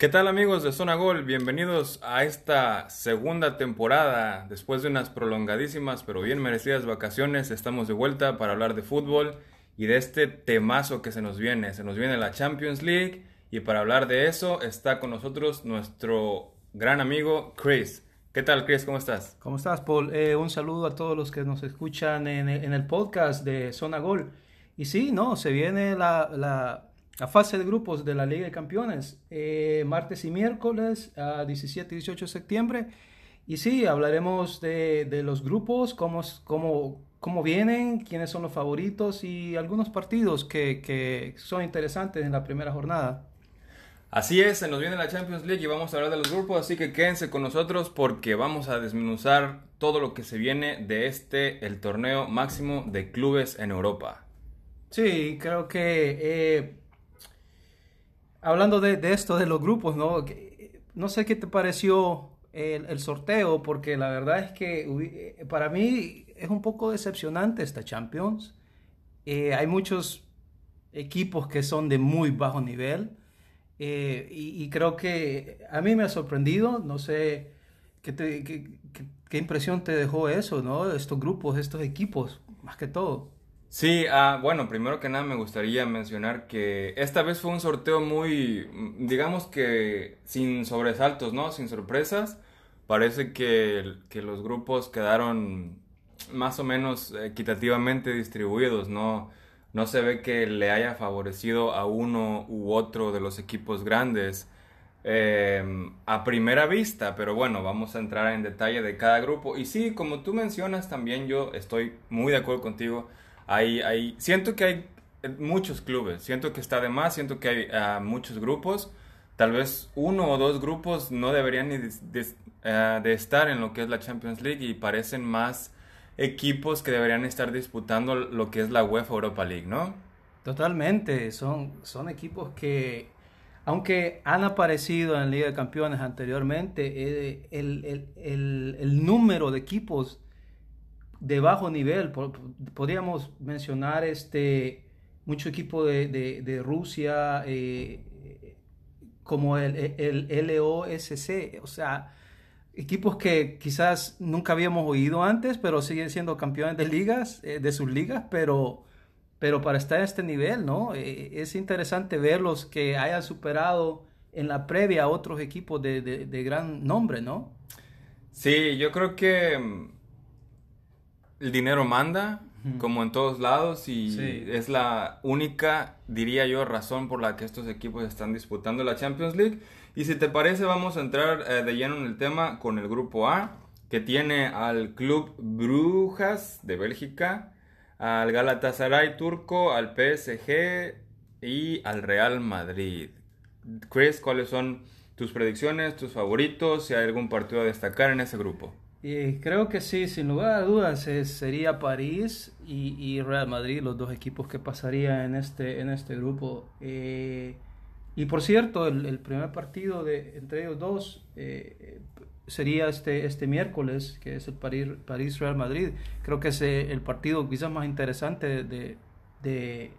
¿Qué tal amigos de Zona Gol? Bienvenidos a esta segunda temporada. Después de unas prolongadísimas pero bien merecidas vacaciones, estamos de vuelta para hablar de fútbol y de este temazo que se nos viene. Se nos viene la Champions League y para hablar de eso está con nosotros nuestro gran amigo Chris. ¿Qué tal Chris? ¿Cómo estás? ¿Cómo estás Paul? Eh, un saludo a todos los que nos escuchan en, el podcast de Zona Gol. Y sí, no, se viene la la fase de grupos de la Liga de Campeones, eh, martes y miércoles, a 17 y 18 de septiembre. Y sí, hablaremos de, de los grupos, cómo, cómo, cómo, vienen, quiénes son los favoritos y algunos partidos que, que, son interesantes en la primera jornada. Así es, se nos viene la Champions League y vamos a hablar de los grupos, así que quédense con nosotros porque vamos a desmenuzar todo lo que se viene de este, el torneo máximo de clubes en Europa. Sí, creo que eh, hablando de, de, esto, de los grupos, ¿no? No sé qué te pareció el, sorteo, porque la verdad es que eh, para mí es un poco decepcionante esta Champions. Eh, hay muchos equipos que son de muy bajo nivel eh, y, creo que a mí me ha sorprendido, no sé qué, qué, qué impresión te dejó eso, ¿no? Estos grupos, estos equipos, más que todo. Sí, ah, bueno, primero que nada me gustaría mencionar que esta vez fue un sorteo muy, digamos que sin sobresaltos, ¿no? Sin sorpresas. Parece que, que los grupos quedaron más o menos equitativamente distribuidos, ¿no? No se ve que le haya favorecido a uno u otro de los equipos grandes eh, a primera vista, pero bueno, vamos a entrar en detalle de cada grupo. Y sí, como tú mencionas también, yo estoy muy de acuerdo contigo hay, hay, siento que hay muchos clubes, siento que está de más, siento que hay uh, muchos grupos. Tal vez uno o dos grupos no deberían ni de, de, uh, de, estar en lo que es la Champions League y parecen más equipos que deberían estar disputando lo que es la UEFA Europa League, ¿no? Totalmente, son, son equipos que, aunque han aparecido en Liga de Campeones anteriormente, eh, el, el, el, el número de equipos de bajo nivel. Podríamos mencionar este mucho equipo de, de, Rusia, eh, como el, el, LOSC, o sea, equipos que quizás nunca habíamos oído antes, pero siguen siendo campeones de ligas, eh, de sus ligas, pero, pero para estar a este nivel, ¿no? Eh, es interesante verlos que hayan superado en la previa a otros equipos de, de, de gran nombre, ¿no? Sí, yo creo que el dinero manda, como en todos lados, y sí. es la única, diría yo, razón por la que estos equipos están disputando la Champions League. Y si te parece, vamos a entrar eh, de lleno en el tema con el grupo A, que tiene al Club Brujas de Bélgica, al Galatasaray turco, al PSG y al Real Madrid. Chris, ¿cuáles son tus predicciones, tus favoritos? Si hay algún partido a destacar en ese grupo. Y creo que sí, sin lugar a dudas es, sería París y, y, Real Madrid los dos equipos que pasarían en este, en este grupo. Eh, y por cierto, el, el, primer partido de, entre ellos dos eh, sería este, este miércoles, que es el París-Real Madrid. Creo que es eh, el partido quizás más interesante de, de,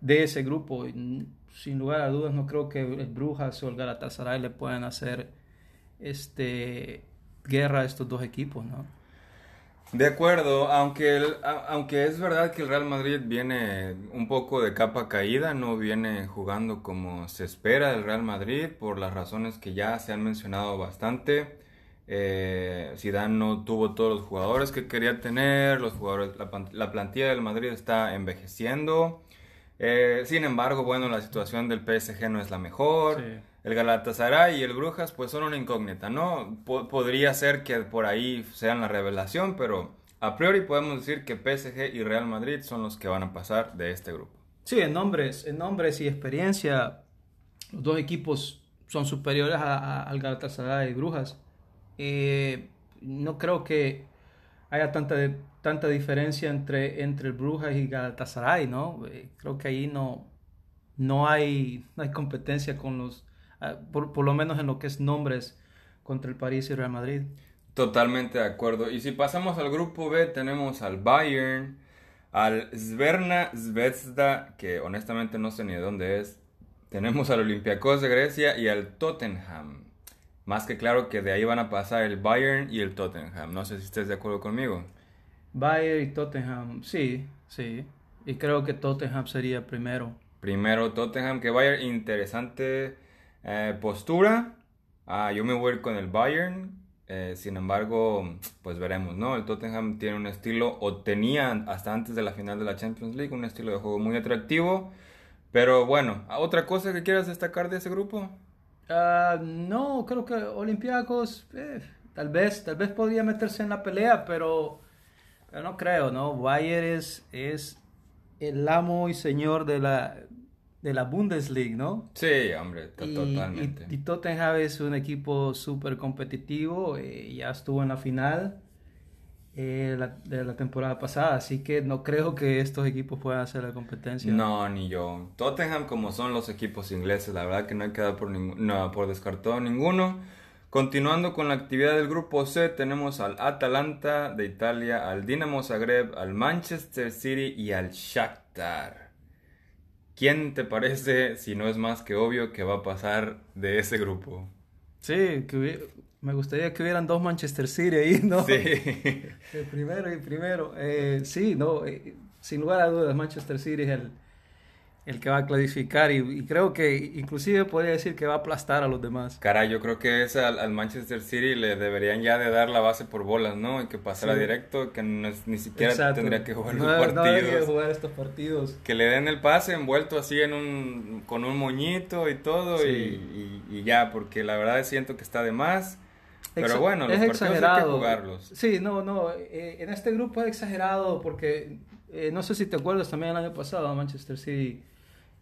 de ese grupo. Sin lugar a dudas, no creo que el Brujas o el Galatasaray le puedan hacer este guerra a estos dos equipos, ¿no? De acuerdo, aunque, el, aunque es verdad que el Real Madrid viene un poco de capa caída, no viene jugando como se espera del Real Madrid por las razones que ya se han mencionado bastante. Eh, Zidane no tuvo todos los jugadores que quería tener, los jugadores, la, la plantilla del Madrid está envejeciendo. Eh, sin embargo, bueno, la situación del PSG no es la mejor. Sí el Galatasaray y el Brujas pues son una incógnita, ¿no? Podría ser que por ahí sean la revelación, pero a priori podemos decir que PSG y Real Madrid son los que van a pasar de este grupo. Sí, en nombres, en nombres y experiencia, los dos equipos son superiores a, al Galatasaray y Brujas. Eh, no creo que haya tanta, tanta diferencia entre, entre el Brujas y Galatasaray, ¿no? Eh, creo que ahí no, no, hay, no hay competencia con los por, por, lo menos en lo que es nombres contra el París y Real Madrid. Totalmente de acuerdo. Y si pasamos al grupo B, tenemos al Bayern, al Zverna Zvezda, que honestamente no sé ni de dónde es. tenemos al Olympiacos de Grecia y al Tottenham. Más que claro que de ahí van a pasar el Bayern y el Tottenham. No sé si estés de acuerdo conmigo. Bayern y Tottenham, sí, sí. Y creo que Tottenham sería primero. Primero Tottenham que Bayern, interesante eh, postura. Ah, yo me voy a ir con el Bayern. Eh, sin embargo, pues veremos, ¿no? El Tottenham tiene un estilo, o tenía hasta antes de la final de la Champions League, un estilo de juego muy atractivo. Pero bueno, ¿otra cosa que quieras destacar de ese grupo? Ah, no, creo que Olympiacos, eh, tal vez, tal vez podría meterse en la pelea, pero, pero no creo, ¿no? Bayern es, es el amo y señor de la, de la Bundesliga, ¿no? Sí, hombre, Y, totalmente. y, y Tottenham es un equipo súper competitivo, eh, ya estuvo en la final eh, la- de la temporada pasada, así que no creo que estos equipos puedan hacer la competencia. No, ni yo. Tottenham, como son los equipos ingleses, la verdad que no hay que dar por, no, por descartado ninguno. Continuando con la actividad del grupo C, tenemos al Atalanta de Italia, al Dinamo Zagreb, al Manchester City y al Shakhtar. ¿Quién te parece, si no es más que obvio, que va a pasar de ese grupo? Sí, que me gustaría que hubieran dos Manchester City ahí, ¿no? Sí. El primero y primero. Eh, sí, no, eh, sin lugar a dudas, Manchester City es el, el que va a clasificar y, y creo que inclusive podría decir que va a aplastar a los demás. Caray, yo creo que ese al, al Manchester City le deberían ya de dar la base por bolas, ¿no? Y que pasara Sí. directo, que no es- ni siquiera Exacto. tendría que jugar no, los no debería partidos. jugar estos partidos. Que le den el pase envuelto así en un, con un moñito y todo Sí. y, y- y ya, porque la verdad siento que está de más. Pero Exa- bueno, los es partidos hay que exagerado. jugarlos. Sí, no, no. eh, en este grupo es exagerado porque eh, no sé si te acuerdas también el año pasado Manchester City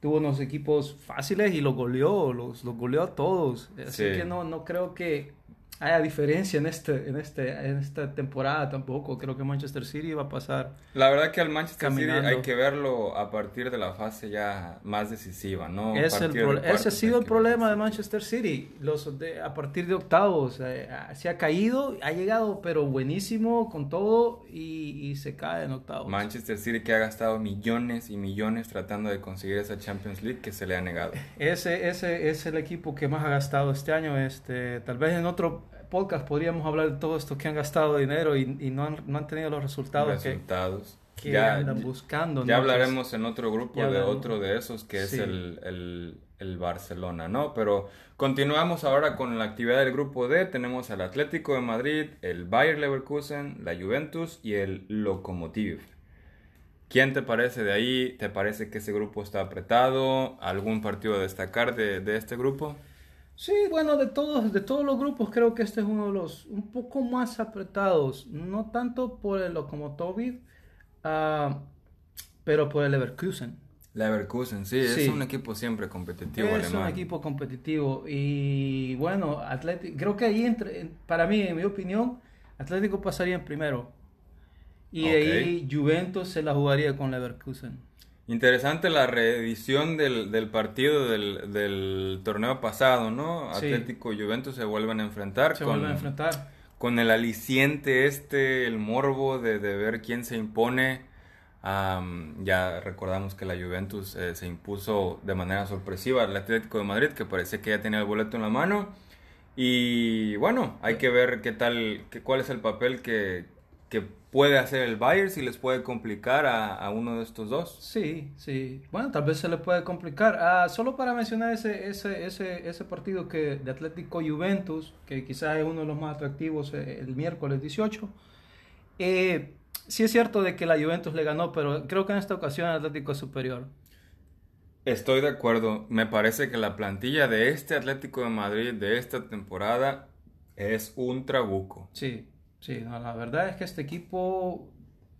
tuvo unos equipos fáciles y los goleó, los, los goleó a todos. Así Sí. que no, no creo que haya diferencia en este, en este, en esta temporada tampoco. Creo que Manchester City va a pasar. La verdad que al Manchester Caminando. City hay que verlo a partir de la fase ya más decisiva, ¿no? Es el ese ha sido el problema de. Manchester City. Los de- a partir de octavos eh, se ha caído, ha llegado pero buenísimo con todo y, y se cae en octavos. Manchester City que ha gastado millones y millones tratando de conseguir esa Champions League que se le ha negado. Ese, ese es el equipo que más ha gastado este año. Este, tal vez en otro podcast podríamos hablar de todo esto que han gastado dinero y, y no, han, no han tenido los resultados que, Resultados. que ya, andan buscando. ya ¿no? hablaremos en otro grupo ya de otro de esos que Sí. es el, el, el Barcelona, ¿no? Pero continuamos ahora con la actividad del grupo D. Tenemos al Atlético de Madrid, el Bayer Leverkusen, la Juventus y el Lokomotiv. ¿Quién te parece de ahí? ¿Te parece que ese grupo está apretado? ¿Algún partido a destacar de, de este grupo? Sí, bueno, de todos, de todos los grupos creo que este es uno de los un poco más apretados. No tanto por el Lokomotiv, ah, pero por el Leverkusen. Leverkusen, sí, Sí. es un equipo siempre competitivo Es alemán. un equipo competitivo y bueno, Atlético, creo que ahí entre, en- para mí, en mi opinión, Atlético pasaría en primero. Y de ahí Juventus se la jugaría con Leverkusen. Interesante la reedición del, del partido del, del torneo pasado, ¿no? Sí. Atlético y Juventus se vuelven a enfrentar Se con, vuelven a enfrentar. con el aliciente este, el morbo de, de ver quién se impone. Am, ya recordamos que la Juventus eh, se impuso de manera sorpresiva al Atlético de Madrid, que parecía que ya tenía el boleto en la mano. Y bueno, hay que ver qué tal, qué, cuál es el papel que, que puede hacer el Bayern, si les puede complicar a, a uno de estos dos. Sí, sí. Bueno, tal vez se le puede complicar. Ah, solo para mencionar ese, ese, ese, ese partido que de Atlético Juventus, que quizás es uno de los más atractivos eh, el miércoles 18. Eh, sí es cierto de que la Juventus le ganó, pero creo que en esta ocasión el Atlético es superior. Estoy de acuerdo. Me parece que la plantilla de este Atlético de Madrid de esta temporada es un trabuco. Sí, sí. no, la verdad es que este equipo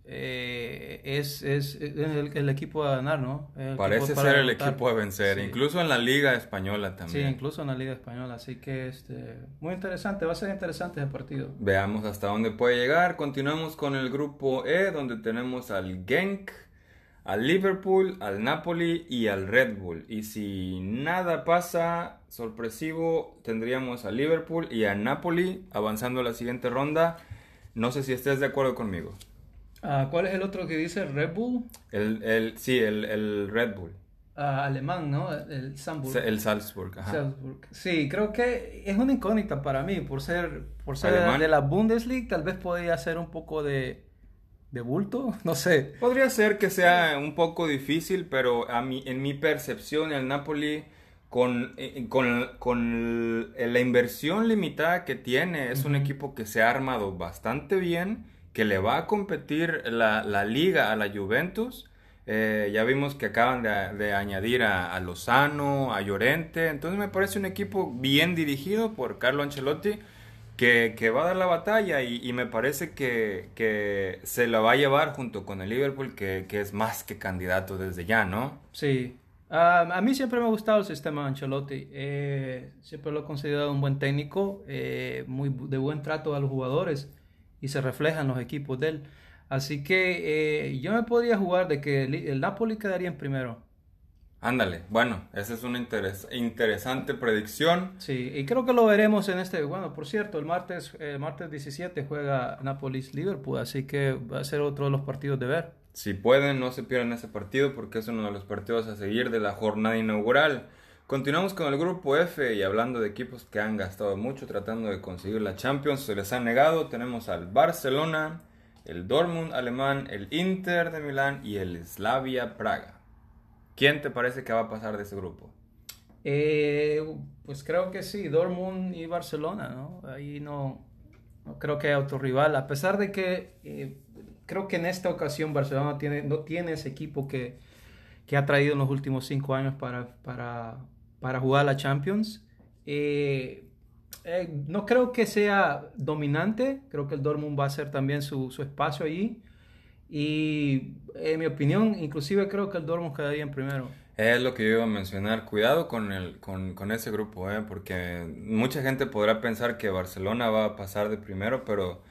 eh, es, es, es el, el equipo a ganar, ¿no? El Parece ser el derrotar. equipo a vencer, Sí. incluso en la Liga Española Sí, también. incluso en la Liga Española, así que este, muy interesante, va a ser interesante ese partido. Veamos hasta dónde puede llegar. Continuamos con el grupo E, donde tenemos al Genk, al Liverpool, al Napoli y al Red Bull. Y si nada pasa sorpresivo, tendríamos al Liverpool y al Napoli avanzando a la siguiente ronda. No sé si estés de acuerdo conmigo. Ah, ¿Cuál es el otro que dice Red Bull? El, el, sí, el, el Red Bull. ah, alemán, ¿no? El Salzburg. El Salzburg, ajá. Salzburg. Sí, creo que es una incógnita para mí, por ser, por ser de la Bundesliga, tal vez podría ser un poco de, de bulto, no sé. Podría ser que sea un poco difícil, pero a mí, en mi percepción, el Napoli con, eh, con, con, la inversión limitada que tiene, es un equipo que se ha armado bastante bien, que le va a competir la, la liga a la Juventus. Eh, ya vimos que acaban de, añadir a, Lozano, a Llorente, entonces me parece un equipo bien dirigido por Carlo Ancelotti. Que, que, va a dar la batalla y, me parece que, se la va a llevar junto con el Liverpool, que, es más que candidato desde ya, ¿no? Sí, a mí siempre me ha gustado el sistema de Ancelotti. Eh, siempre lo he considerado un buen técnico, eh, muy de buen trato a los jugadores y se refleja en los equipos de él. Así que eh, yo me podría jugar de que el, Napoli quedaría en primero. Ándale, bueno, esa es una interesante predicción. Sí, y creo que lo veremos en este, bueno, por cierto, el martes, el martes 17 juega Napoli-Liverpool, así que va a ser otro de los partidos de ver. Si pueden, no se pierdan ese partido porque es uno de los partidos a seguir de la jornada inaugural. Continuamos con el grupo F y hablando de equipos que han gastado mucho tratando de conseguir la Champions, se les ha negado. Tenemos al Barcelona, el Dortmund alemán, el Inter de Milán y el Slavia Praga. ¿Quién te parece que va a pasar de ese grupo? Eh, pues creo que sí, Dortmund y Barcelona, ¿no? Ahí no, creo que hay otro rival, a pesar de que eh, creo que en esta ocasión Barcelona tiene, no tiene ese equipo que, que ha traído en los últimos cinco años para, para, para jugar la Champions. Eh, no creo que sea dominante, creo que el Dortmund va a ser también su, su espacio allí. Y en mi opinión, inclusive creo que el Dortmund quedaría en primero. Es lo que yo iba a mencionar. Cuidado con, el, con, con ese grupo, ¿eh? porque mucha gente podrá pensar que Barcelona va a pasar de primero, pero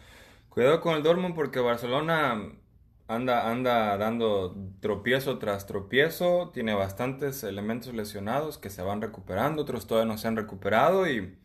Cuidado con el Dortmund porque Barcelona anda, anda dando tropiezo tras tropiezo, tiene bastantes elementos lesionados que se van recuperando, otros todavía no se han recuperado y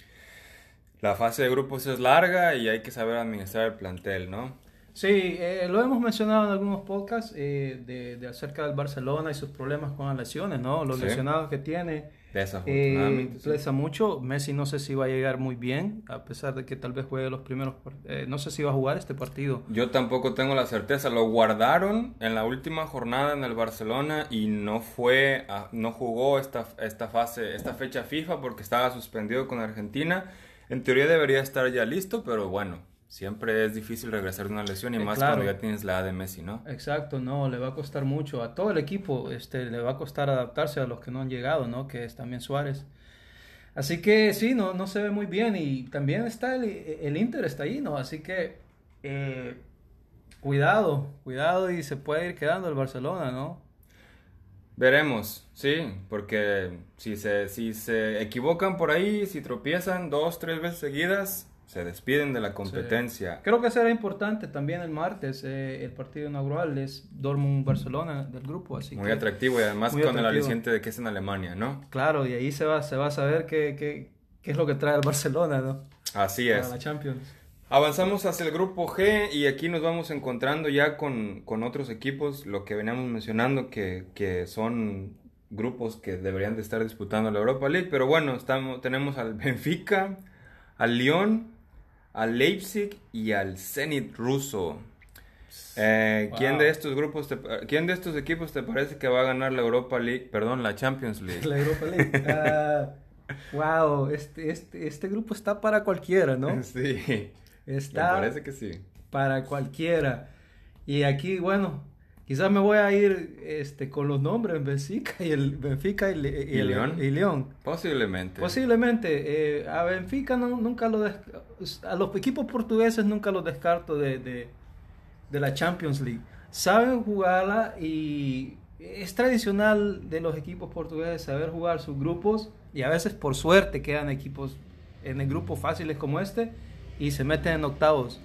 la fase de grupos es larga y hay que saber administrar el plantel, ¿no? Sí, eh, lo hemos mencionado en algunos podcasts eh, de, acerca del Barcelona y sus problemas con las lesiones, ¿no? Los lesionados que tiene. Desafortunadamente. Eh, pesa mucho. Messi no sé si va a llegar muy bien, a pesar de que tal vez juegue los primeros. Eh, no sé si va a jugar este partido. Yo tampoco tengo la certeza. Lo guardaron en la última jornada en el Barcelona y no fue, no jugó esta, esta fase, esta fecha FIFA porque estaba suspendido con Argentina. En teoría debería estar ya listo, pero bueno, siempre es difícil regresar de una lesión y eh, más cuando ya tienes la edad de Messi, ¿no? Exacto, no, le va a costar mucho a todo el equipo, este, le va a costar adaptarse a los que no han llegado, ¿no? Que es también Suárez. Así que sí, no, no se ve muy bien y también está el, el Inter está ahí, ¿no? Así que eh, cuidado, cuidado y se puede ir quedando el Barcelona, ¿no? Veremos, sí, porque si se, si se equivocan por ahí, si tropiezan dos, tres veces seguidas, se despiden de la competencia. Creo que será importante también el martes, eh, el partido inaugural es Dortmund-Barcelona del grupo. Así muy atractivo y además con el aliciente de que es en Alemania, ¿no? Claro, y ahí se va, se va a saber qué, qué, qué es lo que trae el Barcelona, ¿no? Así es. Para la Champions. Avanzamos hacia el grupo G y aquí nos vamos encontrando ya con, con otros equipos, lo que veníamos mencionando, que, que son grupos que deberían de estar disputando la Europa League, pero bueno, estamos, tenemos al Benfica, al Lyon, al Leipzig y al Zenit ruso. Eh, ¿Quién de estos grupos, quién de estos equipos te parece que va a ganar la Europa League, perdón, la Champions League? La Europa League. wow, ah, este, este, este grupo está para cualquiera, ¿no? Sí. Está. Me parece que sí. Para cualquiera. Y aquí, bueno, Quizás me voy a ir este, con los nombres Benfica y el Benfica y, el, León? Posiblemente. Posiblemente. Eh, a Benfica nunca lo a los equipos portugueses nunca los descarto de, de, la Champions League. Saben jugarla y es tradicional de los equipos portugueses saber jugar sus grupos y a veces por suerte quedan equipos en el grupo fáciles como este y se meten en octavos.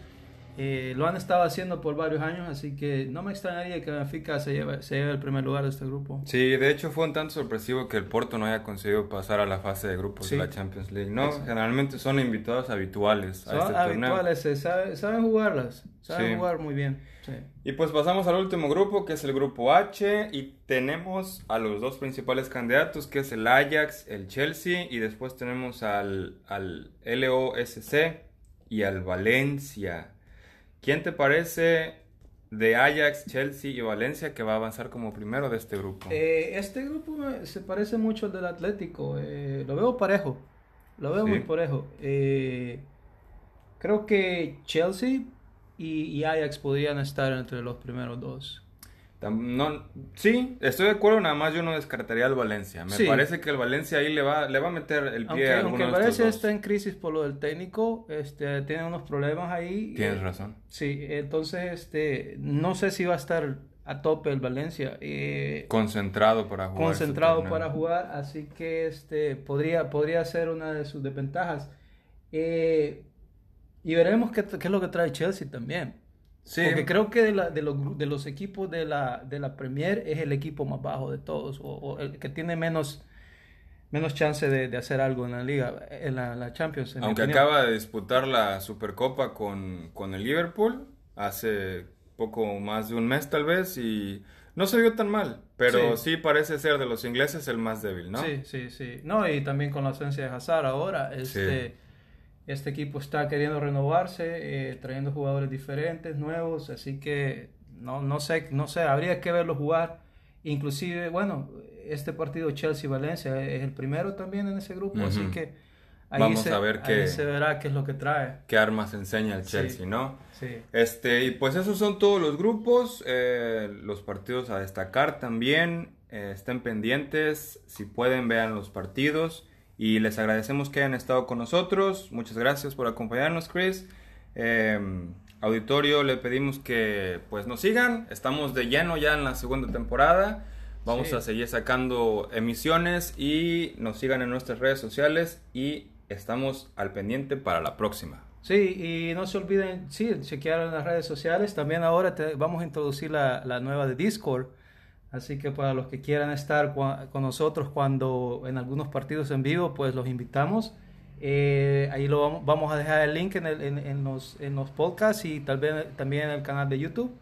Eh, lo han estado haciendo por varios años, así que no me extrañaría que Benfica se lleve, se lleve el primer lugar de este grupo. Sí, de hecho fue un tanto sorpresivo que el Porto no haya conseguido pasar a la fase de grupos Sí. de la Champions League, ¿no? Exacto. Generalmente son invitados habituales a este torneo. habituales, eh, sabe- saben jugarlas, saben Sí. jugar muy bien. sí. Y pues pasamos al último grupo, que es el grupo H, y tenemos a los dos principales candidatos, que es el Ajax, el Chelsea, y después tenemos al, al LOSC y al Valencia. ¿Quién te parece de Ajax, Chelsea y Valencia que va a avanzar como primero de este grupo? Eh, este grupo me- se parece mucho al del Atlético, eh, lo veo parejo, lo veo Sí. muy parejo. Eh, creo que Chelsea y, y Ajax podrían estar entre los primeros dos. No, sí, estoy de acuerdo, nada más yo no descartaría al Valencia. Me Sí. parece que el Valencia ahí le va, le va a meter el pie Aunque, a aunque alguno de Valencia estos está en crisis por lo del técnico, este, tiene unos problemas ahí. Tienes Eh, razón. Sí, entonces este, no sé si va a estar a tope el Valencia. eh, Concentrado para jugar. este concentrado para jugar, así que este podría, podría ser una de sus desventajas. Eh, y veremos qué, qué es lo que trae Chelsea también. Sí. Porque creo que de, la- de, los, de los equipos de la, de la Premier es el equipo más bajo de todos, o, o el que tiene menos, menos chance de, de hacer algo en la liga, en la, la Champions. en Aunque acaba de disputar la Supercopa con, con el Liverpool hace poco más de un mes tal vez y no se vio tan mal, pero sí, Sí. parece ser de los ingleses el más débil, ¿no? Sí, sí, sí. No, y también con la ausencia de Hazard ahora, este, este equipo está queriendo renovarse, eh, trayendo jugadores diferentes, nuevos, así que no, no sé, no sé, habría que verlo jugar. Inclusive, bueno, este partido Chelsea-Valencia es el primero también en ese grupo, así que ahí, Vamos se, a ver ahí se verá qué es lo que trae. ¿Qué armas enseña el Sí. Chelsea, no? Sí. Este, y pues esos son todos los grupos, eh, los partidos a destacar también, eh, estén pendientes, si pueden vean los partidos y les agradecemos que hayan estado con nosotros, muchas gracias por acompañarnos Chris, Eh, auditorio le pedimos que pues nos sigan, estamos de lleno ya en la segunda temporada, vamos Sí. a seguir sacando emisiones y nos sigan en nuestras redes sociales y estamos al pendiente para la próxima. Sí, y no se olviden, sí, chequear en las redes sociales. También ahora te- vamos a introducir la, la nueva de Discord. Así que para los que quieran estar con nosotros cuando en algunos partidos en vivo, pues los invitamos. Eh, ahí lo vamos, vamos a dejar el link en, el- en- en los, en los podcasts y tal vez también en el canal de YouTube.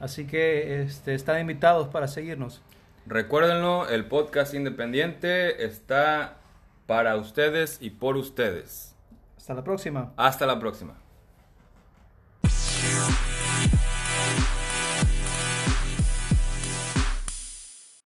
Así que este, están invitados para seguirnos. Recuérdenlo, el podcast independiente está para ustedes y por ustedes. Hasta la próxima. Hasta la próxima.